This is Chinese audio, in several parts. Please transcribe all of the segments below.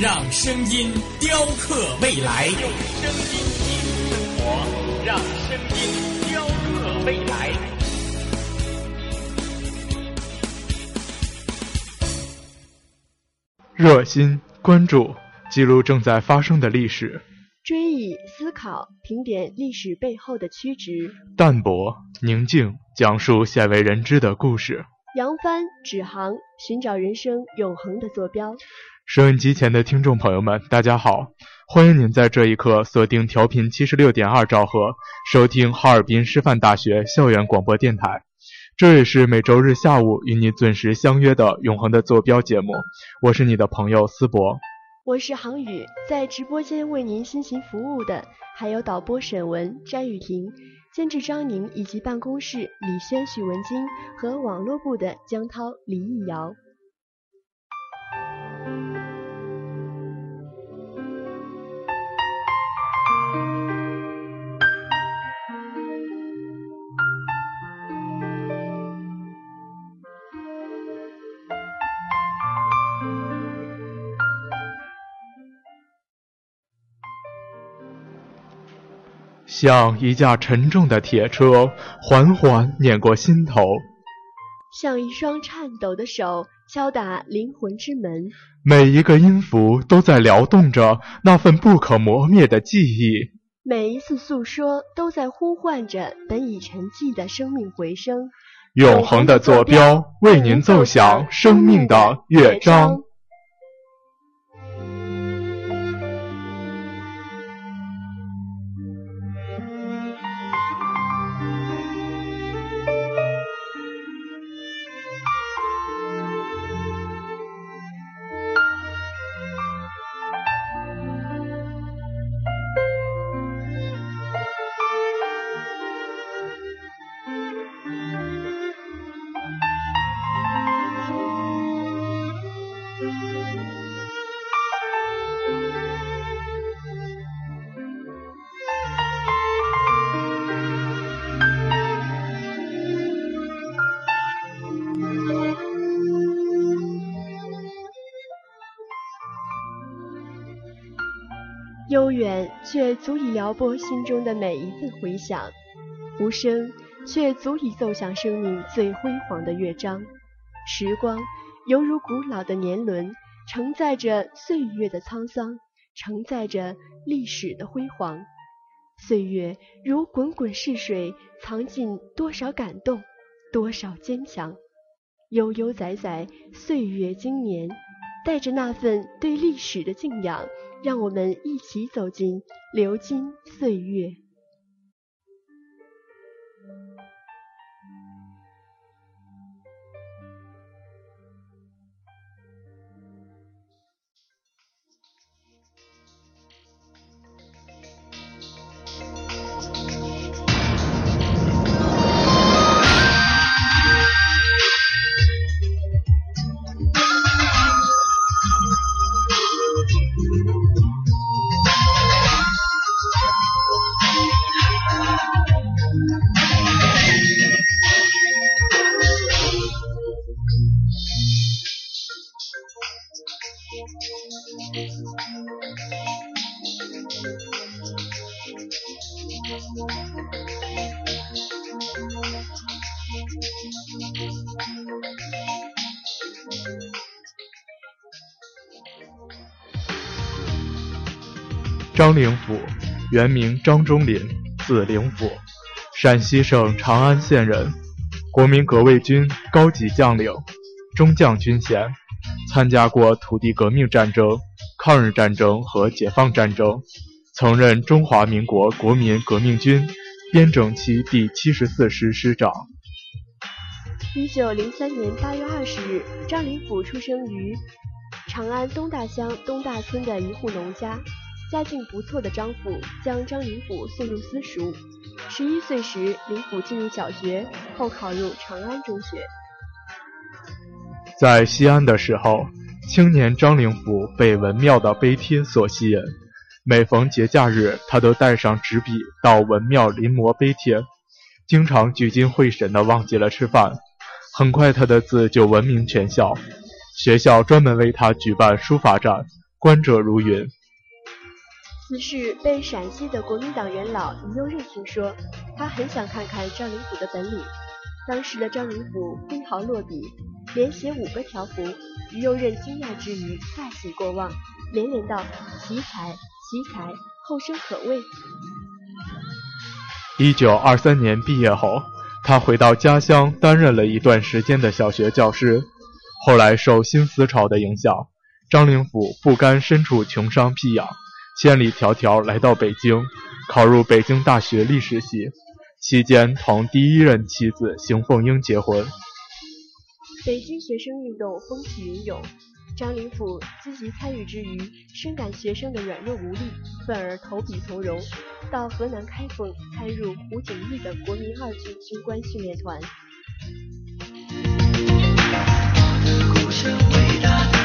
让声音雕刻未来。用声音记录生活，让声音雕刻未来。热心关注，记录正在发生的历史。追忆、思考、评点历史背后的曲直，淡泊、宁静，讲述鲜为人知的故事。扬帆指航，寻找人生永恒的坐标。收音机前的听众朋友们，大家好，欢迎您在这一刻锁定调频七十六点二兆赫，收听哈尔滨师范大学校园广播电台。这也是每周日下午与你准时相约的《永恒的坐标》节目，我是你的朋友思博。我是航宇，在直播间为您辛勤服务的还有导播沈文、詹雨婷，监制张宁，以及办公室李轩、许文金和网络部的江涛、李艺瑶。像一架沉重的铁车，缓缓碾过心头；像一双颤抖的手，敲打灵魂之门。每一个音符都在撩动着那份不可磨灭的记忆，每一次诉说都在呼唤着本已沉寂的生命回声。永恒的坐标，为您奏响生命的乐章。悠远却足以撩拨心中的每一份回响，无声却足以奏响生命最辉煌的乐章。时光犹如古老的年轮，承载着岁月的沧桑，承载着历史的辉煌。岁月如滚滚逝水，藏进多少感动，多少坚强。悠悠载载，岁月经年，带着那份对历史的敬仰。让我们一起走进流金岁月。张灵甫，原名张忠林，字灵甫，陕西省长安县人，国民革卫军高级将领，中将军衔，参加过土地革命战争、抗日战争和解放战争，曾任中华民国国民革命军边整区第七十四师师长。一九零三年八月二十日，张灵甫出生于。长安东大乡东大村的一户农家，家境不错的张父将张灵甫送入私塾。十一岁时，灵甫进入小学，后考入长安中学。在西安的时候，青年张灵甫被文庙的碑帖所吸引，每逢节假日，他都带上纸笔到文庙临摹碑帖，经常聚精会神的忘记了吃饭。很快，他的字就闻名全校，学校专门为他举办书法展，观者如云。此事被陕西的国民党元老于右任听说，他很想看看张灵甫的本领。当时的张灵甫挥毫落笔。连写五个条幅，于右任惊讶之余大喜过望，连连道：“奇才，奇才，后生可畏。”一九二三年毕业后，他回到家乡担任了一段时间的小学教师。后来受新思潮的影响，张灵甫不甘身处穷乡僻壤，千里迢迢来到北京，考入北京大学历史系，期间同第一任妻子邢凤英结婚。北京学生运动风起云涌，张灵甫积极参与之余，深感学生的软弱无力，愤而投笔从戎，到河南开封参入胡景翼的国民二军军官训练团。故事伟大的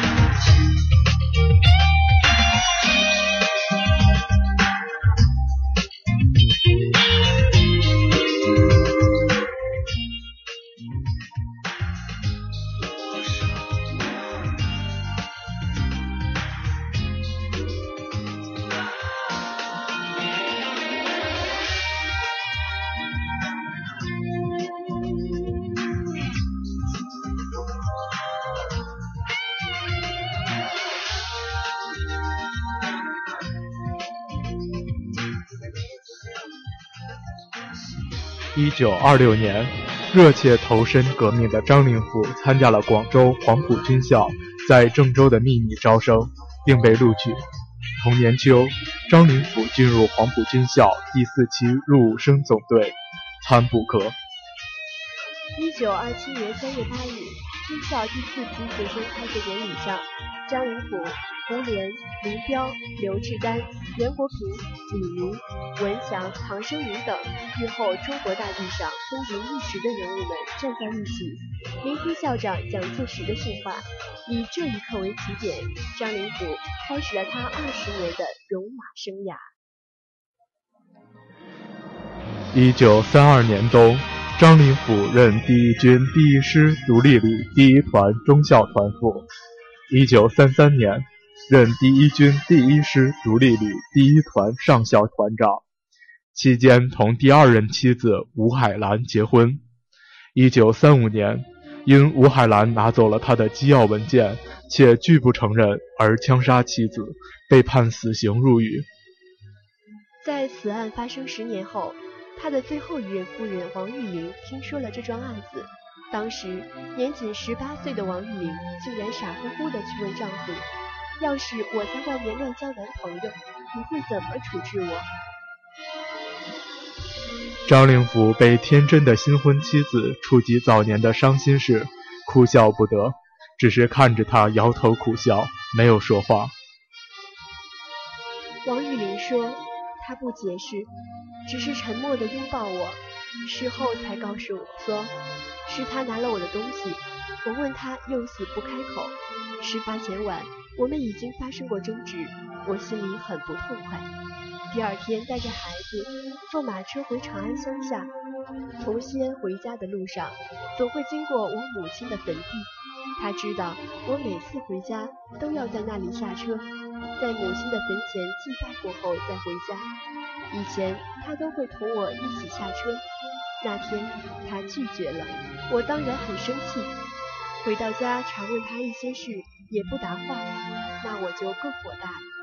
九二六年，热切投身革命的张灵甫参加了广州黄埔军校在郑州的秘密招生，并被录取。同年秋，张灵甫进入黄埔军校第四期入伍生总队，参补科。一九二七年三月八日，军校第四期学生开学典礼上，张灵甫。胡琏、林彪、刘志丹、袁国平、李明、文祥、唐生明等日后中国大地上风云一时的人物们站在一起，聆听校长蒋介石的训话。以这一刻为起点，张灵甫开始了他二十年的戎马生涯。一九三二年冬，张灵甫任第一军第一师独立旅第一团中校团副。一九三三年。任第一军第一师独立旅第一团上校团长，期间同第二任妻子吴海兰结婚。一九三五年，因吴海兰拿走了他的机要文件，且拒不承认而枪杀妻子，被判死刑入狱。在此案发生十年后，他的最后一任夫人王玉玲听说了这桩案子，当时年仅十八岁的王玉玲竟然傻乎乎地去问丈夫。要是我在外面乱交男朋友，你会怎么处置我？张灵甫被天真的新婚妻子触及早年的伤心事，哭笑不得，只是看着她摇头苦笑，没有说话。王玉玲说，他不解释，只是沉默地拥抱我，事后才告诉我说，是他拿了我的东西。我问他，又死不开口。事发前晚。我们已经发生过争执，我心里很不痛快。第二天带着孩子坐马车回长安乡下，从西安回家的路上，总会经过我母亲的坟地。他知道我每次回家都要在那里下车，在母亲的坟前祭拜过后再回家。以前他都会同我一起下车，那天他拒绝了，我当然很生气。回到家常问他一些事。也不答话，那我就更火大了。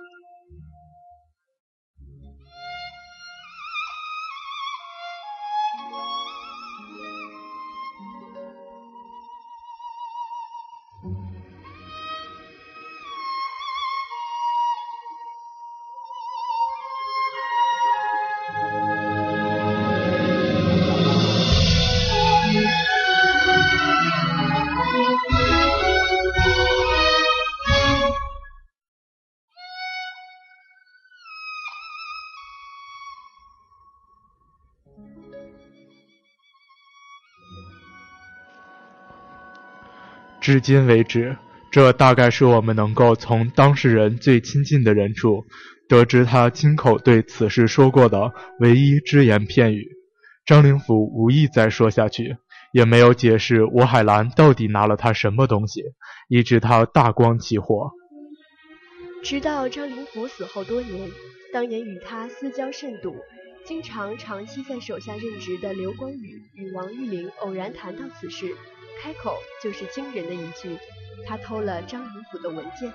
至今为止，这大概是我们能够从当事人最亲近的人处得知他亲口对此事说过的唯一只言片语。张灵甫无意再说下去，也没有解释吴海兰到底拿了他什么东西，以致他大光起火。直到张灵甫死后多年，当年与他私交甚笃。经常长期在手下任职的刘光宇与王玉玲偶然谈到此事，开口就是惊人的一句：“他偷了张灵甫的文件。”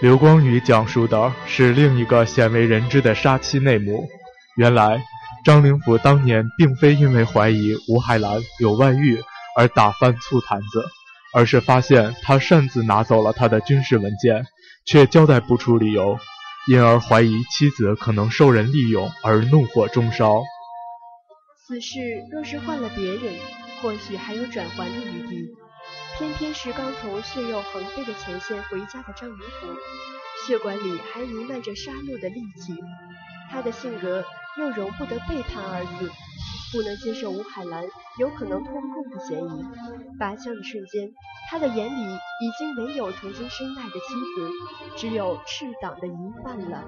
刘光宇讲述的是另一个鲜为人知的杀妻内幕。原来，张灵甫当年并非因为怀疑吴海兰有外遇而打翻醋坛子，而是发现他擅自拿走了他的军事文件，却交代不出理由。因而怀疑妻子可能受人利用而怒火中烧。此事若是换了别人，或许还有转圜的余地。偏偏是刚从血肉横飞的前线回家的张灵甫，血管里还弥漫着杀戮的戾气。他的性格又容不得背叛二字，不能接受吴海兰有可能通共的嫌疑。拔枪的瞬间。他的眼里已经没有曾经深爱的妻子，只有赤党的疑犯了。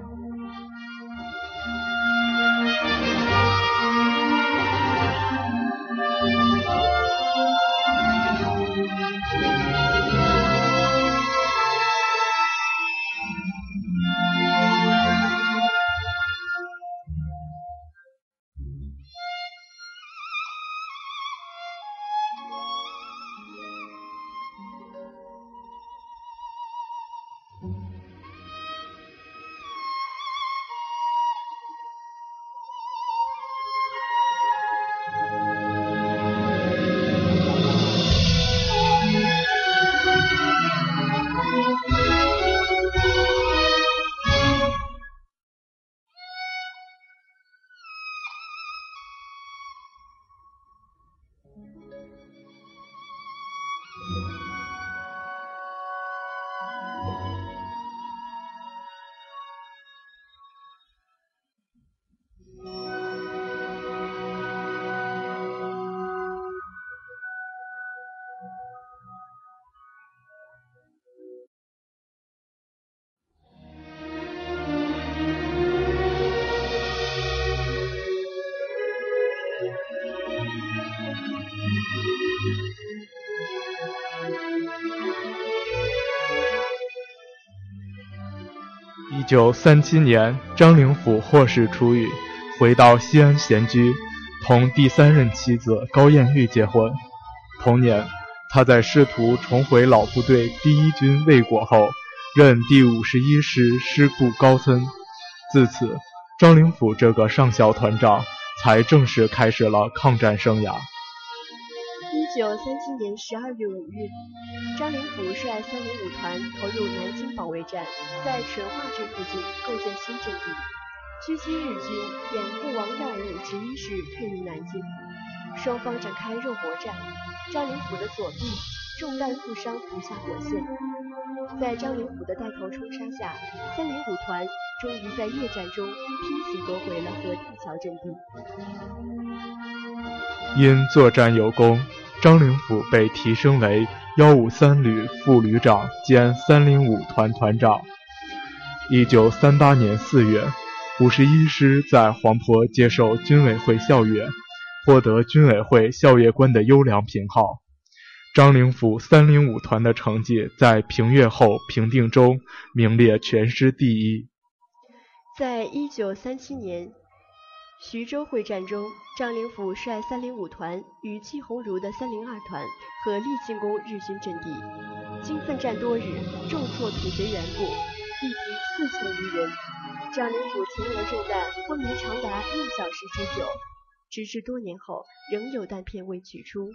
九三七年，张灵甫获释出狱，回到西安闲居，同第三任妻子高艳玉结婚。同年，他在试图重回老部队第一军未果后，任第五十一师师部高参。自此，张灵甫这个上校团长才正式开始了抗战生涯。一九三七年十二月五日，张灵甫率三零五团投入南京保卫战，在淳化镇附近构建新阵地，狙击日军掩护王耀武十一师退入南京。双方展开肉搏战，张灵甫的左臂中弹负伤，不下火线。在张灵甫的带头冲杀下，三零五团终于在夜战中拼死夺回了河定桥阵地。因作战有功。张灵甫被提升为幺五三旅副旅长兼三零五团团长。一九三八年四月，五十一师在黄陂接受军委会校阅，获得军委会校阅官的优良评号。张灵甫三零五团的成绩在评阅后评定中名列全师第一。在一九三七年。徐州会战中，张灵甫率三零五团与季鸿儒的三零二团合力进攻日军阵地，经奋战多日，重挫土肥原部，毙敌四千余人。张灵甫勤额中弹，昏迷长达一小时之久，直至多年后仍有弹片未取出。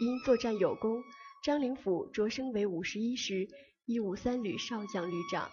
因作战有功，张灵甫擢升为五十一师一五三旅少将旅长。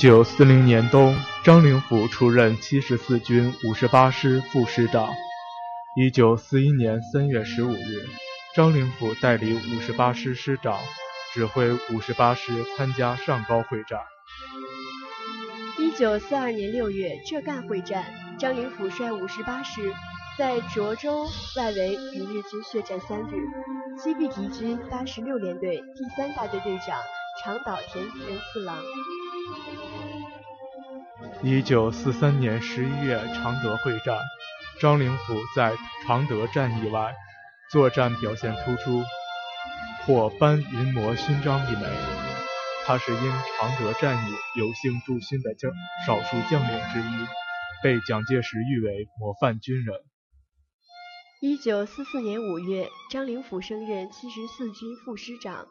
九四零年冬，张灵甫出任七十四军五十八师副师长。一九四一年三月十五日，张灵甫代理五十八师师长，指挥五十八师参加上高会战。一九四二年六月，浙赣会战，张灵甫率五十八师在涿州外围与日军血战三日，击毙敌军八十六联队第三大队队长长岛田仁四郎。一九四三年十一月，常德会战，张灵甫在常德战役外作战表现突出，获班云魔勋章一枚。他是因常德战役有幸驻军的将少数将领之一，被蒋介石誉为模范军人。一九四四年五月，张灵甫升任七十四军副师长。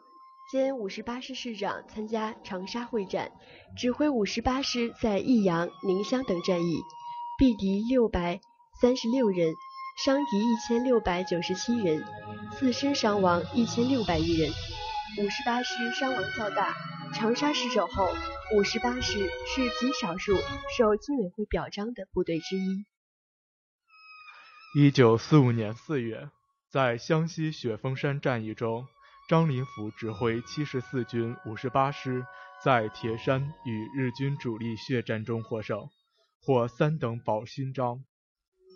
兼五十八师师长，参加长沙会战，指挥五十八师在益阳、宁乡等战役，毙敌六百三十六人，伤敌一千六百九十七人，自身伤亡一千六百余人。五十八师伤亡较大。长沙失守后，五十八师是极少数受军委会表彰的部队之一。一九四五年四月，在湘西雪峰山战役中。张灵甫指挥七十四军五十八师在铁山与日军主力血战中获胜，获三等宝勋章。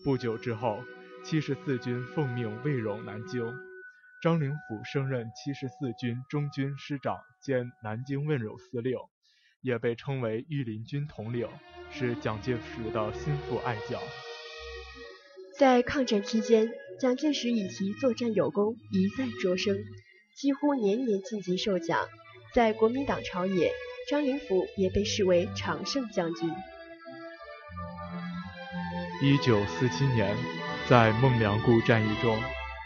不久之后，七十四军奉命卫扰南京，张灵甫升任七十四军中军师长兼南京卫戍司令，也被称为御林军统领，是蒋介石的心腹爱将。在抗战期间，蒋介石以其作战有功一再擢升。几乎年年晋级授奖，在国民党朝野，张灵甫也被视为常胜将军。一九四七年，在孟良崮战役中，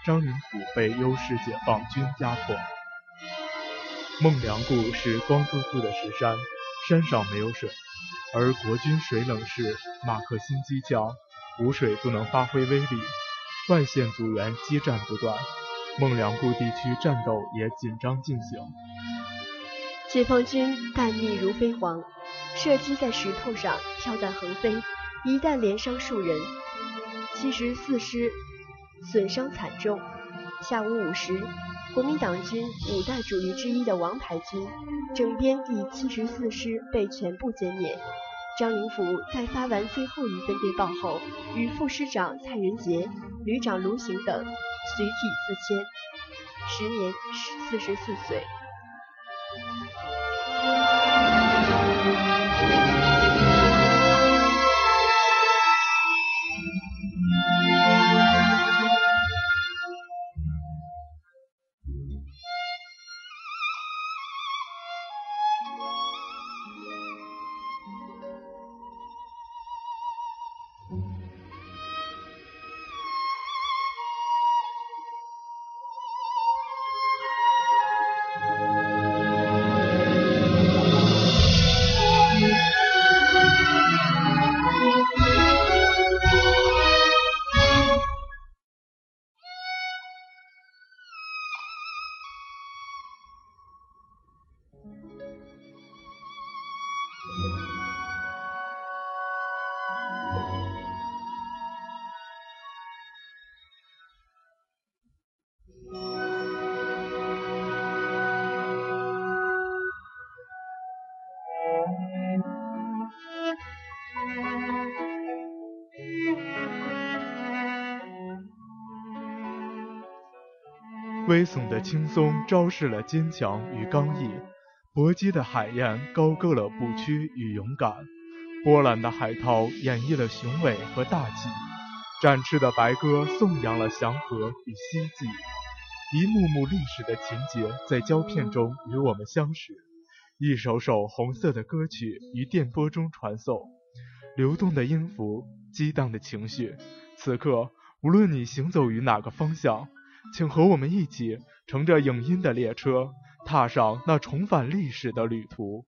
张灵甫被优势解放军压迫。孟良崮是光秃秃的石山，山上没有水，而国军水冷式马克沁机枪无水不能发挥威力，外线阻援激战不断。孟良崮地区战斗也紧张进行，解放军弹密如飞蝗，射击在石头上，跳弹横飞，一弹连伤数人。七十四师损伤惨重。下午五时，国民党军五大主力之一的王牌军整编第七十四师被全部歼灭。张灵甫在发完最后一份电报后，与副师长蔡仁杰、旅长卢行等。随体自谦，时年四十四岁。微耸的青松昭示了坚强与刚毅，搏击的海燕高歌了不屈与勇敢，波澜的海涛演绎了雄伟和大气，展翅的白鸽颂扬了祥和与希冀，一幕幕历史的情节在胶片中与我们相识，一首首红色的歌曲于电波中传送，流动的音符，激荡的情绪，此刻无论你行走于哪个方向。请和我们一起乘着影音的列车，踏上那重返历史的旅途。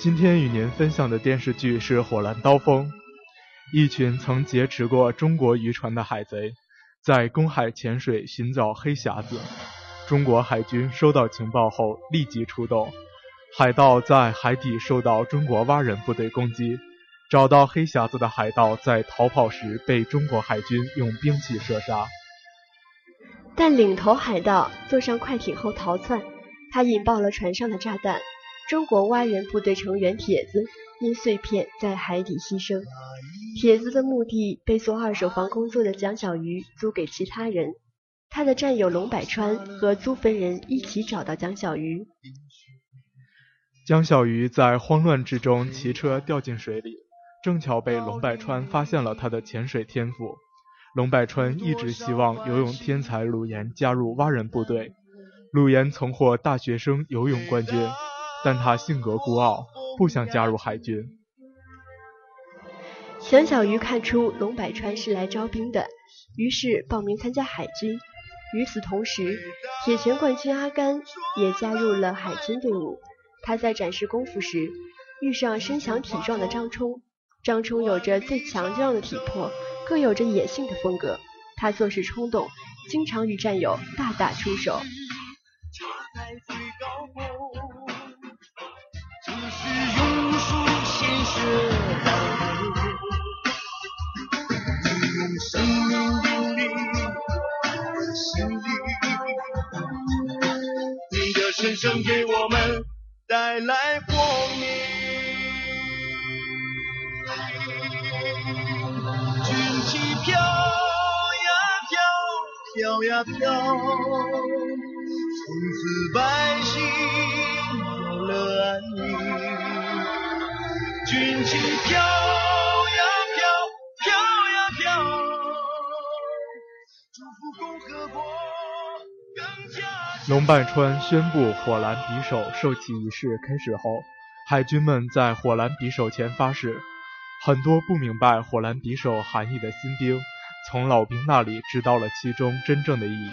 今天与您分享的电视剧是《火蓝刀锋》。一群曾劫持过中国渔船的海贼，在公海潜水寻找黑匣子。中国海军收到情报后立即出动，海盗在海底受到中国蛙人部队攻击，找到黑匣子的海盗在逃跑时被中国海军用兵器射杀。但领头海盗坐上快艇后逃窜，他引爆了船上的炸弹。中国蛙人部队成员铁子因碎片在海底牺牲，铁子的墓地被做二手房工作的蒋小鱼租给其他人，他的战友龙百川和租坟人一起找到蒋小鱼。蒋小鱼在慌乱之中骑车掉进水里，正巧被龙百川发现了他的潜水天赋。龙百川一直希望游泳天才鲁岩加入蛙人部队，鲁岩曾获大学生游泳冠军。但他性格孤傲，不想加入海军。蒋小鱼看出龙百川是来招兵的，于是报名参加海军。与此同时，铁拳冠军阿甘也加入了海军队伍。他在展示功夫时，遇上身强体壮的张冲。张冲有着最强壮的体魄，更有着野性的风格。他做事冲动，经常与战友大打出手。生给我们带来光明。军旗飘呀飘，飘呀飘，从此百姓军旗飘呀飘，飘呀飘，祝福共和国。龙半川宣布火蓝匕首授旗仪式开始后，海军们在火蓝匕首前发誓。很多不明白火蓝匕首含义的新兵，从老兵那里知道了其中真正的意义。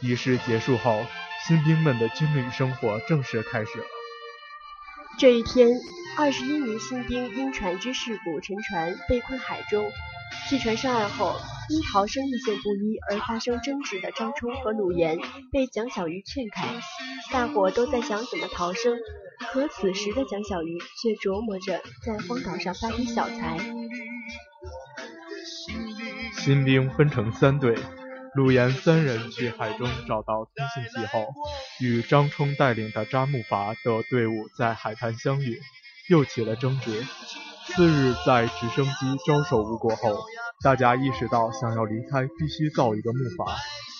仪式结束后，新兵们的军旅生活正式开始了。这一天，二十一名新兵因船只事故沉船，被困海中。弃船上岸后，因逃生路线不一而发生争执的张冲和鲁岩被蒋小鱼劝开，大伙都在想怎么逃生，可此时的蒋小鱼却琢磨着在荒岛上发笔小财。新兵分成三队，鲁炎三人去海中找到通信器后，与张冲带领的扎木筏的队伍在海滩相遇，又起了争执。次日，在直升机招手无果后，大家意识到想要离开必须造一个木筏，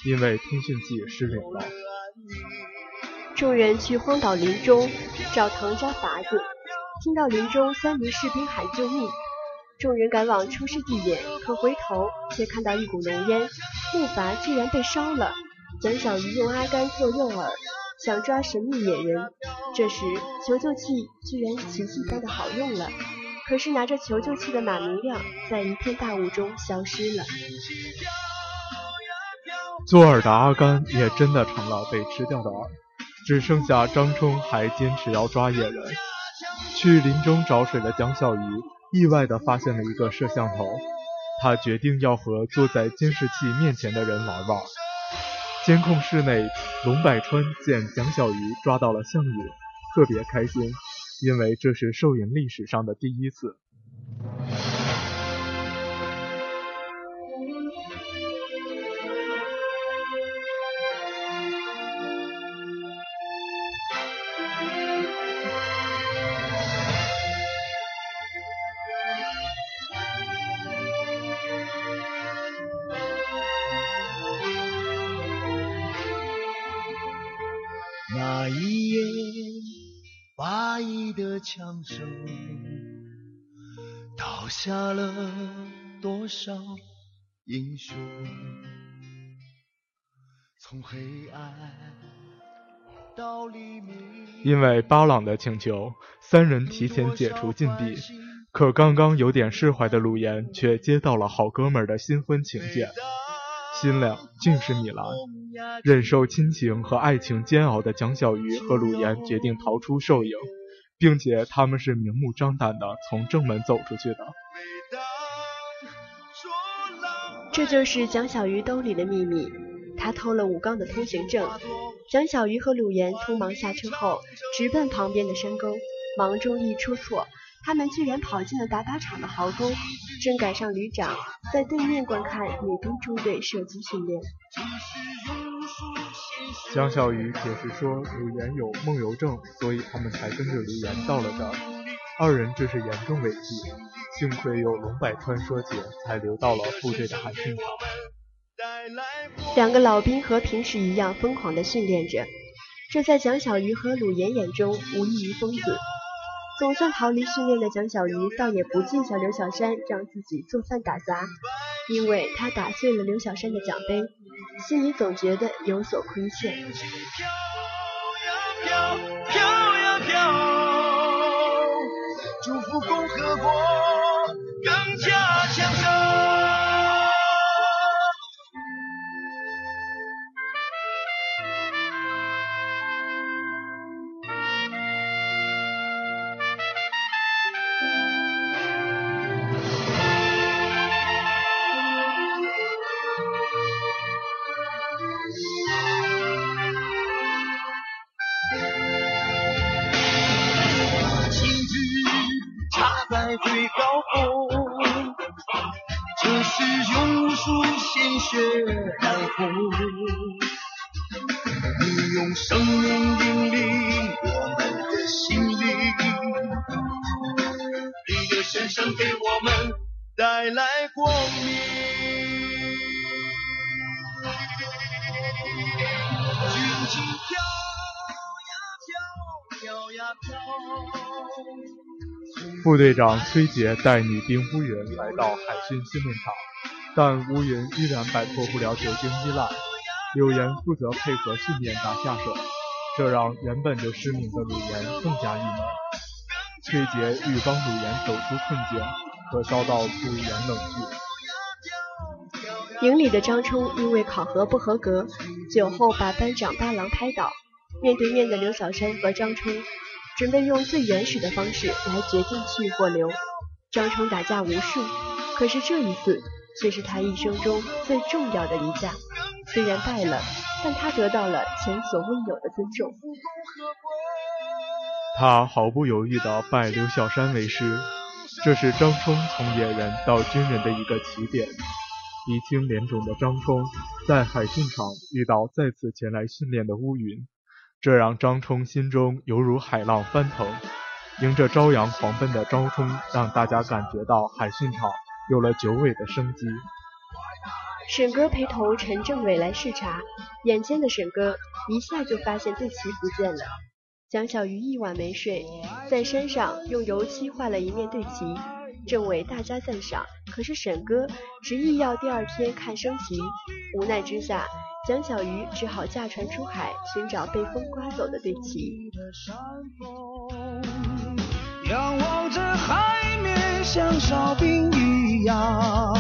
因为通讯器失灵了。众人去荒岛林中找藤扎筏子，听到林中三名士兵喊救命，众人赶往出事地点，可回头却看到一股浓烟，木筏居然被烧了。蒋小鱼用阿甘做诱饵，想抓神秘野人，这时求救器居然奇迹般的好用了。可是拿着求救器的马明亮在一片大雾中消失了。做饵的阿甘也真的成了被吃掉的饵，只剩下张冲还坚持要抓野人。去林中找水的蒋小鱼意外地发现了一个摄像头，他决定要和坐在监视器面前的人玩玩。监控室内，龙百川见蒋小鱼抓到了项羽，特别开心。因为这是摄影历史上的第一次。倒下了多少英雄？从黑暗到黎明。因为巴朗的请求，三人提前解除禁闭。可刚刚有点释怀的鲁岩，却接到了好哥们的新婚请柬。新娘竟是米兰。忍受亲情和爱情煎熬的蒋小鱼和鲁岩决定逃出兽营，并且他们是明目张胆的从正门走出去的。这就是蒋小鱼兜里的秘密，他偷了武钢的通行证。蒋小鱼和鲁岩匆忙下车后，直奔旁边的山沟，忙中一出错，他们居然跑进了打靶场的壕沟，正赶上旅长在对面观看女兵中队射击训练。蒋小鱼解释说，鲁岩有梦游症，所以他们才跟着鲁岩到了这儿。二人这是严重违纪，幸亏有龙百川说解，才留到了部队的海训场。两个老兵和平时一样疯狂地训练着，这在蒋小鱼和鲁岩眼中无异于疯子。总算逃离训练的蒋小鱼，倒也不计较刘小山让自己做饭打杂，因为他打碎了刘小山的奖杯，心里总觉得有所亏欠。飘呀飘祝福共和国更加在最高峰，这是用无数鲜血染红。你用生命引领我们的心灵，你的身上给我们带来光明。军旗飘呀飘，飘呀飘。副队长崔杰带女兵乌云来到海军训练场，但乌云依然摆脱不了酒精依赖。柳岩负责配合训练打下手，这让原本就失明的鲁岩更加郁闷。崔杰欲帮鲁岩走出困境，可遭到鲁岩冷拒。营里的张冲因为考核不合格，酒后把班长八郎拍倒。面对面的刘小山和张冲。准备用最原始的方式来决定去或留。张冲打架无数，可是这一次却是他一生中最重要的一架。虽然败了，但他得到了前所未有的尊重。他毫不犹豫地拜刘小山为师，这是张冲从野人到军人的一个起点。鼻青脸肿的张冲在海训场遇到再次前来训练的乌云。这让张冲心中犹如海浪翻腾，迎着朝阳狂奔的张冲，让大家感觉到海训场有了久违的生机。沈哥陪同陈政委来视察，眼尖的沈哥一下就发现队旗不见了。蒋小鱼一晚没睡，在山上用油漆画了一面队旗，政委大加赞赏。可是沈哥执意要第二天看升旗，无奈之下。蒋小鱼只好驾船出海，寻找被风刮走的队旗。仰望着海面，像哨兵一样。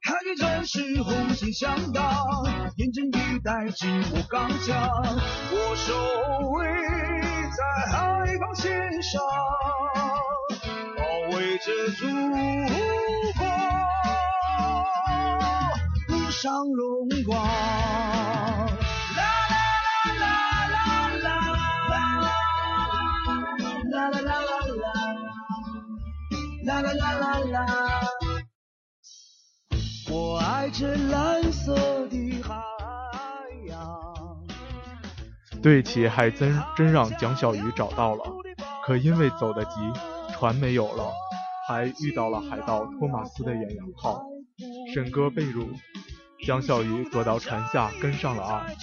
海军战士红旗响荡，严阵以待，紧握钢枪，我守卫在海防线上。着祖国，路上荣光。啦啦啦啦啦啦，啦啦啦啦啦，啦啦啦啦啦。我爱这蓝色的海洋。对旗还真真让蒋小鱼找到了，可因为走得急，船没有了。还遇到了海盗托马斯的远洋号，沈哥被辱，江小鱼躲到船下跟上了岸。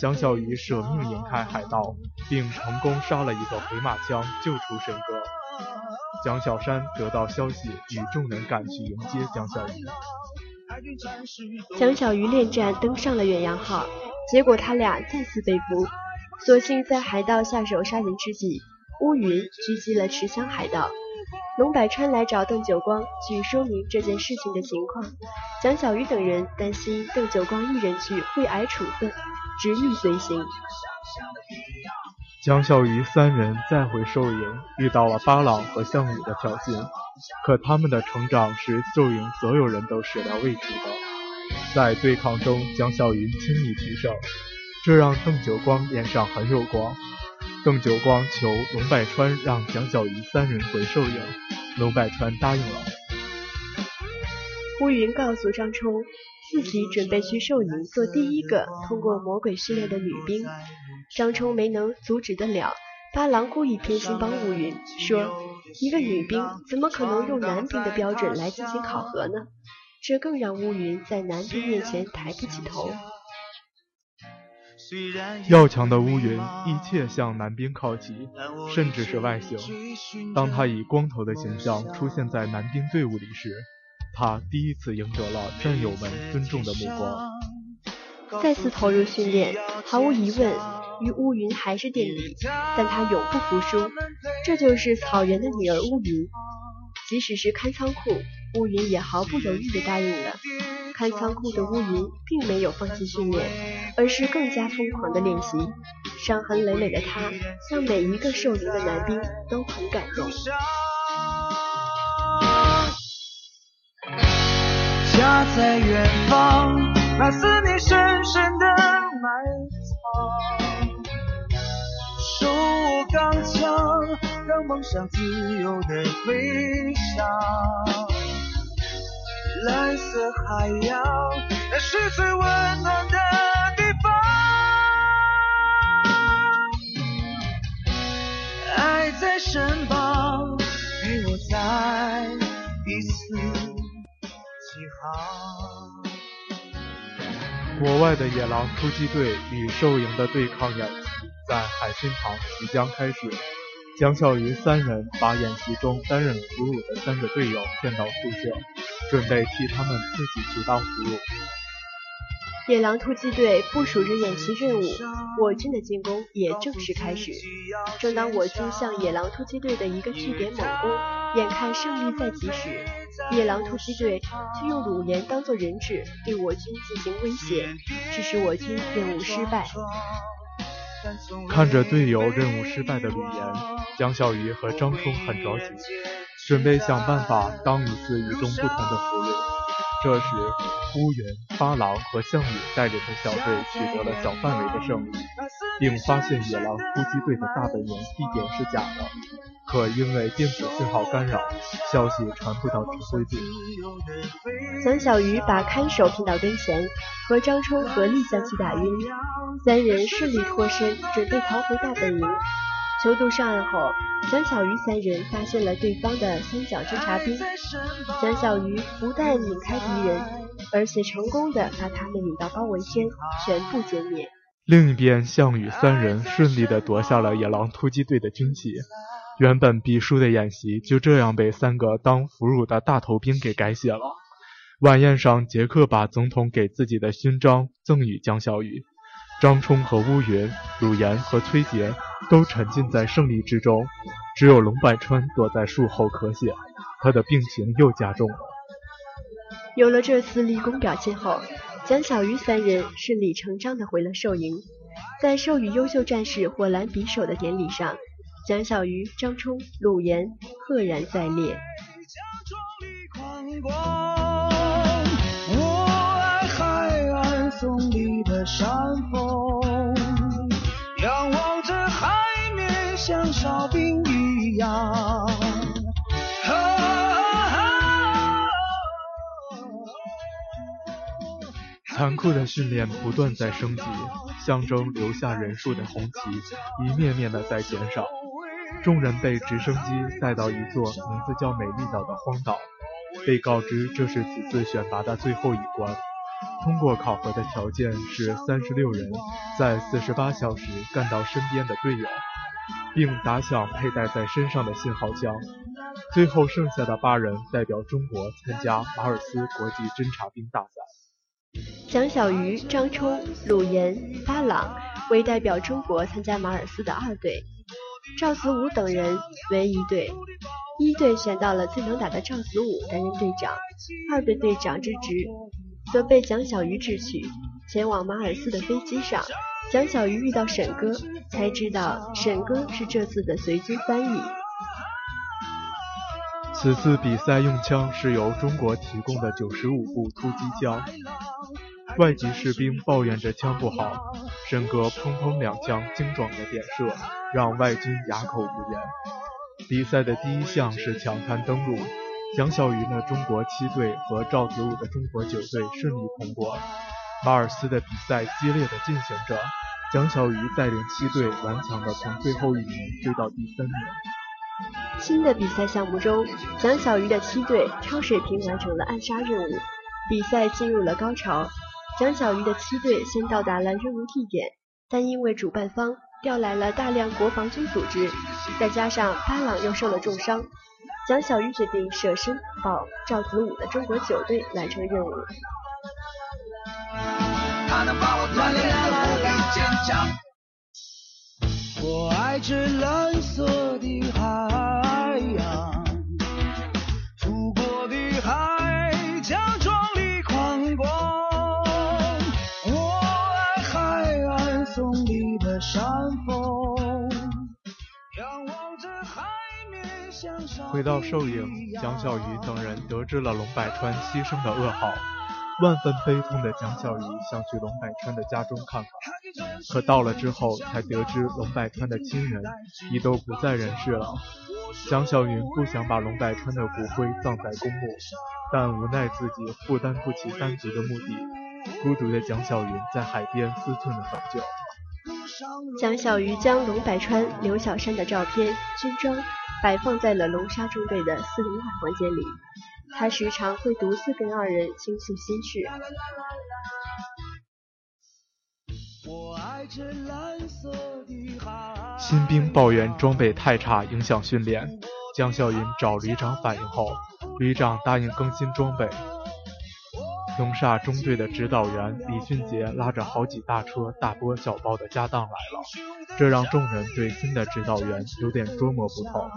江小鱼舍命引开海盗，并成功杀了一个回马枪，救出沈哥。江小山得到消息，与众人赶去迎接江小鱼。江小鱼恋战登上了远洋号，结果他俩再次被俘。所幸在海盗下手杀人之际，乌云狙击了持枪海盗。龙百川来找邓九光，去说明这件事情的情况。蒋小鱼等人担心邓九光一人去会挨处分，执意随行。江小鱼三人再回兽营，遇到了巴朗和项羽的挑衅，可他们的成长是兽营所有人都始料未及的。在对抗中，江小鱼轻易取胜，这让邓九光脸上很有光。邓九光求龙百川让蒋小鱼三人回寿营，龙百川答应了。乌云告诉张冲。自己准备去寿营做第一个通过魔鬼训练的女兵，张冲没能阻止得了。八郎故意偏心帮乌云，说一个女兵怎么可能用男兵的标准来进行考核呢？这更让乌云在男兵面前抬不起头。要强的乌云一切向男兵靠齐，甚至是外形。当他以光头的形象出现在男兵队伍里时，他第一次赢得了战友们尊重的目光。再次投入训练，毫无疑问，与乌云还是垫底，但他永不服输。这就是草原的女儿乌云。即使是看仓库，乌云也毫不犹豫地答应了。看仓库的乌云并没有放弃训练，而是更加疯狂的练习。伤痕累累的他，向每一个受营的男兵都很感动。家在远方，那思念深深的埋藏。手握钢枪，让梦想自由的飞翔。蓝色海洋，那是最温暖的地方。爱在身旁，陪我在彼此。国外的野狼突击队与兽营的对抗演习在海心旁即将开始。江小鱼三人把演习中担任俘虏的三个队友骗到宿舍，准备替他们自己去当俘虏。野狼突击队部署着演习任务，我军的进攻也正式开始。正当我军向野狼突击队的一个据点猛攻，眼看胜利在即时，野狼突击队却用鲁岩当作人质，对我军进行威胁，致使我军任务失败。看着队友任务失败的李岩，江小鱼和张冲很着急，准备想办法当一次与众不同的俘虏。这时，乌云、八郎和项羽带领的小队取得了小范围的胜利，并发现野狼突击队的大本营地点是假的。可因为电子信号干扰，消息传不到指挥部。蒋小鱼把看守骗到跟前，和张冲合力将其打晕，三人顺利脱身，准备逃回大本营。求渡上岸后，蒋小鱼三人发现了对方的三角侦察兵。蒋小鱼不但引开敌人，而且成功的把他们引到包围圈，全部歼灭。另一边，项羽三人顺利的夺下了野狼突击队的军旗。原本必输的演习就这样被三个当俘虏的大头兵给改写了。晚宴上，杰克把总统给自己的勋章赠予江小鱼。张冲和乌云、鲁岩和崔杰都沉浸在胜利之中，只有龙百川躲在树后咳血，他的病情又加重了。有了这次立功表现后，蒋小鱼三人顺理成章地回了寿营。在授予优秀战士火蓝匕首的典礼上，蒋小鱼、张冲、鲁岩赫然在列。山峰，仰望着海面，像哨兵一样。残酷的训练不断在升级，象征留下人数的红旗一面面的在减少。众人被直升机带到一座名字叫美丽岛的荒岛，被告知这是此次选拔的最后一关。通过考核的条件是三十六人在四十八小时干到身边的队友，并打响佩戴在身上的信号枪。最后剩下的八人代表中国参加马尔斯国际侦察兵大赛。蒋小鱼、张冲、鲁岩、巴朗为代表中国参加马尔斯的二队，赵子武等人为一队。一队选到了最能打的赵子武担任队长，二队队长之职则被蒋小鱼智取。前往马尔斯的飞机上，蒋小鱼遇到沈哥，才知道沈哥是这次的随军翻译。此次比赛用枪是由中国提供的九十五步突击枪，外籍士兵抱怨着枪不好，沈哥砰砰两枪精准的点射，让外军哑口无言。比赛的第一项是抢滩登陆，蒋小鱼的中国七队和赵子午的中国九队顺利通过。马尔斯的比赛激烈的进行着，蒋小鱼带领七队顽强的从最后一名追到第三名。新的比赛项目中，蒋小鱼的七队超水平完成了暗杀任务，比赛进入了高潮。蒋小鱼的七队先到达了任务地点，但因为主办方调来了大量国防军组织，再加上巴朗又受了重伤，蒋小鱼决定舍身保赵子午的中国九队完成任务。我爱这蓝色的海回到寿营，蒋小鱼等人得知了龙百川牺牲的噩耗。万分悲痛的蒋小鱼想去龙百川的家中看看，可到了之后才得知龙百川的亲人已都不在人世了。蒋小云不想把龙百川的骨灰葬在公墓，但无奈自己负担不起三族的墓地，孤独的蒋小云在海边思忖了很久。蒋小鱼将龙百川、刘小山的照片、军装摆放在了龙沙中队的四零二房间里。他时常会独自跟二人倾诉心事。新兵抱怨装备太差，影响训练。江笑云找旅长反映后，旅长答应更新装备。龙沙中队的指导员李俊杰拉着好几大车大包小包的家当来了，这让众人对新的指导员有点捉摸不透。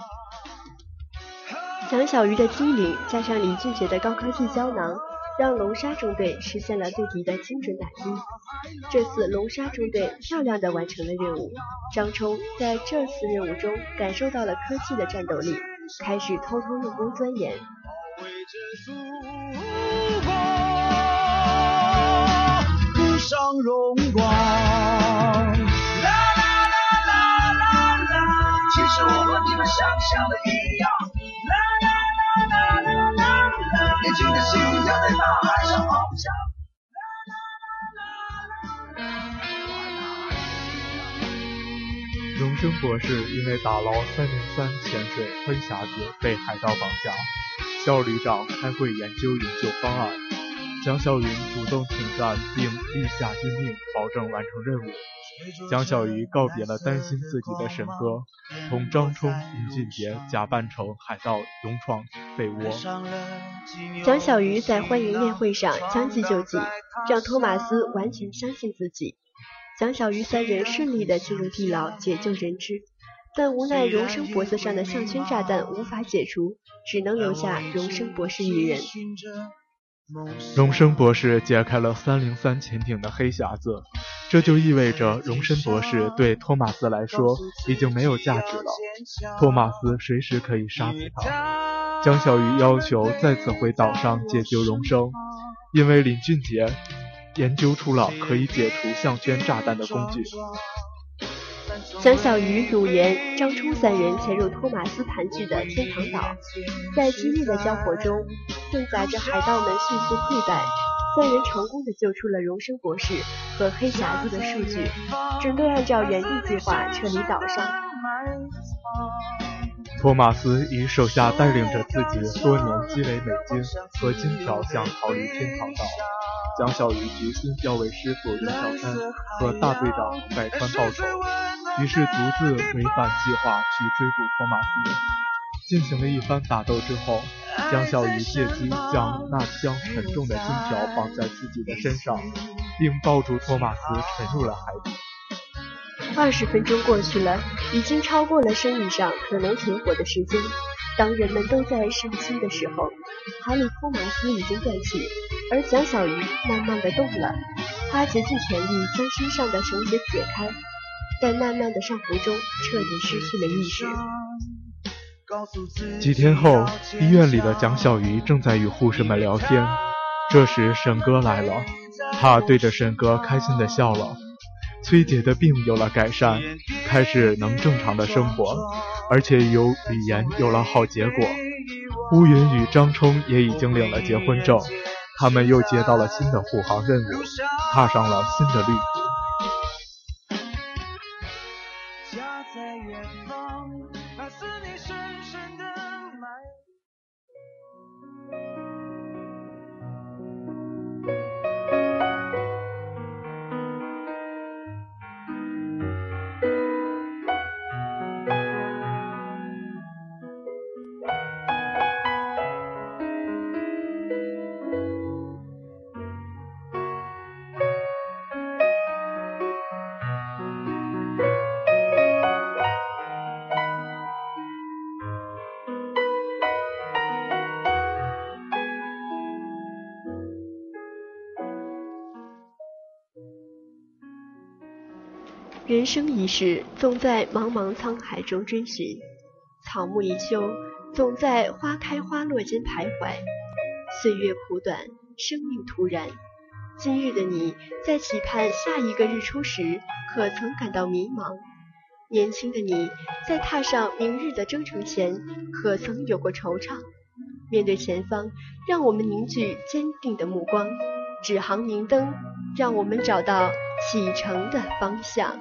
蒋小鱼的机灵，加上李俊杰的高科技胶囊，让龙沙中队实现了对敌的精准打击。这次龙沙中队漂亮的完成了任务。张冲在这次任务中感受到了科技的战斗力，开始偷偷用功钻研。上荣光。们想象的一样。荣生博士因为打捞三零三潜水黑匣子被海盗绑架，肖旅长开会研究营救方案，蒋小云主动挺战并立下军令，保证完成任务。蒋小鱼告别了担心自己的沈哥，同张冲、林俊杰假扮成海盗勇闯被窝。蒋小鱼在欢迎宴会上将计就计，让托马斯完全相信自己。蒋小鱼三人顺利的进入地牢解救人质，但无奈荣生脖子上的项圈炸弹无法解除，只能留下荣生博士一人。荣生博士解开了三零三潜艇的黑匣子，这就意味着荣生博士对托马斯来说已经没有价值了。托马斯随时可以杀死他。江小鱼要求再次回岛上解救荣生，因为林俊杰研究出了可以解除项圈炸弹的工具。江小鱼、鲁岩、张冲三人潜入托马斯盘踞的天堂岛，在激烈的交火中，混杂着海盗们迅速溃败。三人成功的救出了荣生博士和黑匣子的数据，准备按照原定计划撤离岛上。托马斯与手下带领着自己多年积累美金和金条，想逃离天堂岛。蒋小鱼决心要为师傅林小山和大队长百川报仇。于是独自违反计划去追捕托马斯，进行了一番打斗之后，江小鱼借机将那箱沉重的金条绑在自己的身上，并抱住托马斯沉入了海底。二十分钟过去了，已经超过了生理上可能存活的时间。当人们都在伤心的时候，海里托马斯已经断气，而蒋小鱼慢慢的动了。他竭尽全力将身上的绳结解开，在慢慢的上浮中彻底失去了意识。几天后，医院里的蒋小鱼正在与护士们聊天。这时，沈哥来了，他对着沈哥开心的笑了。崔姐的病有了改善，开始能正常的生活，而且有语言有了好结果。乌云与张冲也已经领了结婚证，他们又接到了新的护航任务，踏上了新的旅途。人生一世，总在茫茫沧海中追寻；草木一秋，总在花开花落间徘徊。岁月苦短，生命突然。今日的你在期盼下一个日出时，可曾感到迷茫？年轻的你在踏上明日的征程前，可曾有过惆怅？面对前方，让我们凝聚坚定的目光，指航明灯，让我们找到。启程的方向。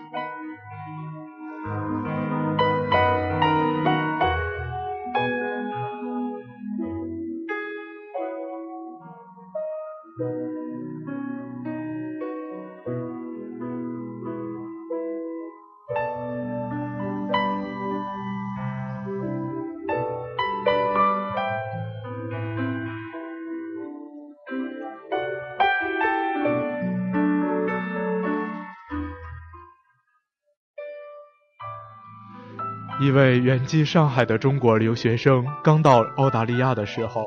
一位远寄上海的中国留学生刚到澳大利亚的时候，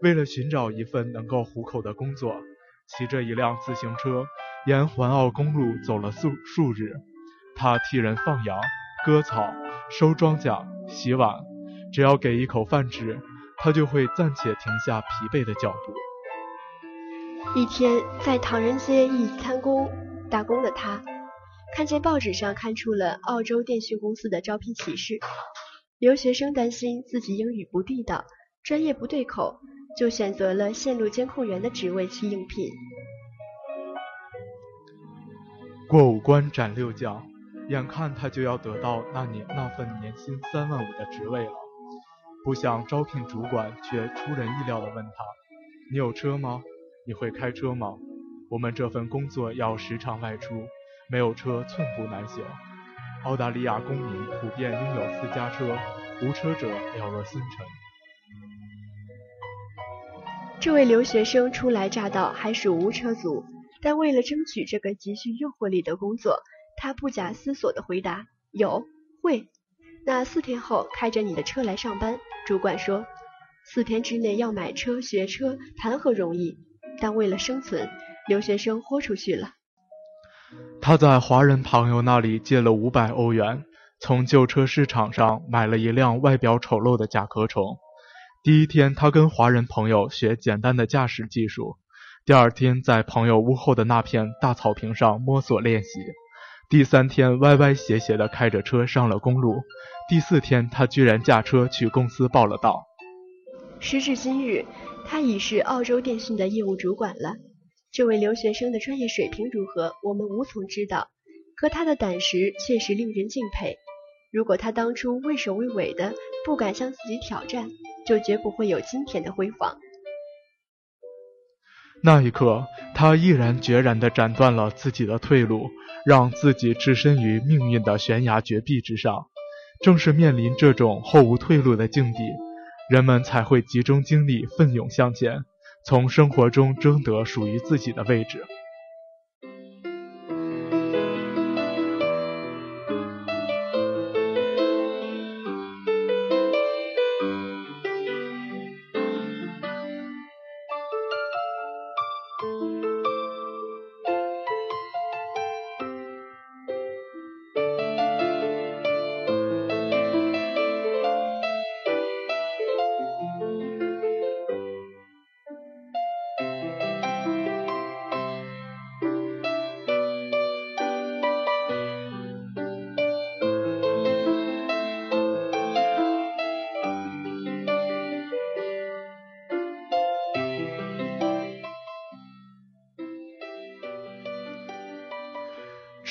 为了寻找一份能够糊口的工作，骑着一辆自行车沿环澳公路走了数数日。他替人放羊、割草、收庄稼、洗碗，只要给一口饭吃，他就会暂且停下疲惫的脚步。一天，在唐人街一餐工打工的他。看见报纸上刊出了澳洲电讯公司的招聘启事，留学生担心自己英语不地道，专业不对口，就选择了线路监控员的职位去应聘。过五关斩六将，眼看他就要得到那年那份年薪三万五的职位了，不想招聘主管却出人意料的问他：“你有车吗？你会开车吗？我们这份工作要时常外出。”没有车，寸步难行。澳大利亚公民普遍拥有私家车，无车者了若星辰。这位留学生初来乍到，还属无车族，但为了争取这个极具诱惑力的工作，他不假思索地回答：“有，会。那四天后开着你的车来上班。”主管说：“四天之内要买车、学车，谈何容易？”但为了生存，留学生豁出去了。他在华人朋友那里借了五百欧元，从旧车市场上买了一辆外表丑陋的甲壳虫。第一天，他跟华人朋友学简单的驾驶技术；第二天，在朋友屋后的那片大草坪上摸索练习；第三天，歪歪斜斜地开着车上了公路；第四天，他居然驾车去公司报了到。时至今日，他已是澳洲电信的业务主管了。这位留学生的专业水平如何，我们无从知道。可他的胆识确实令人敬佩。如果他当初畏首畏尾的，不敢向自己挑战，就绝不会有今天的辉煌。那一刻，他毅然决然地斩断了自己的退路，让自己置身于命运的悬崖绝壁之上。正是面临这种后无退路的境地，人们才会集中精力，奋勇向前。从生活中争得属于自己的位置。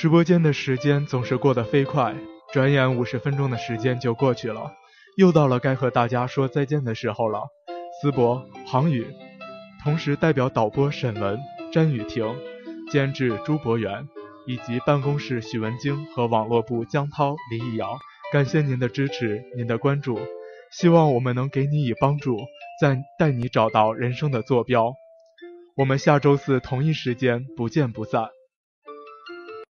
直播间的时间总是过得飞快，转眼五十分钟的时间就过去了，又到了该和大家说再见的时候了。思博、航宇，同时代表导播沈文、詹雨婷，监制朱博元，以及办公室许文晶和网络部江涛、林易瑶，感谢您的支持，您的关注，希望我们能给你以帮助，再带你找到人生的坐标。我们下周四同一时间不见不散。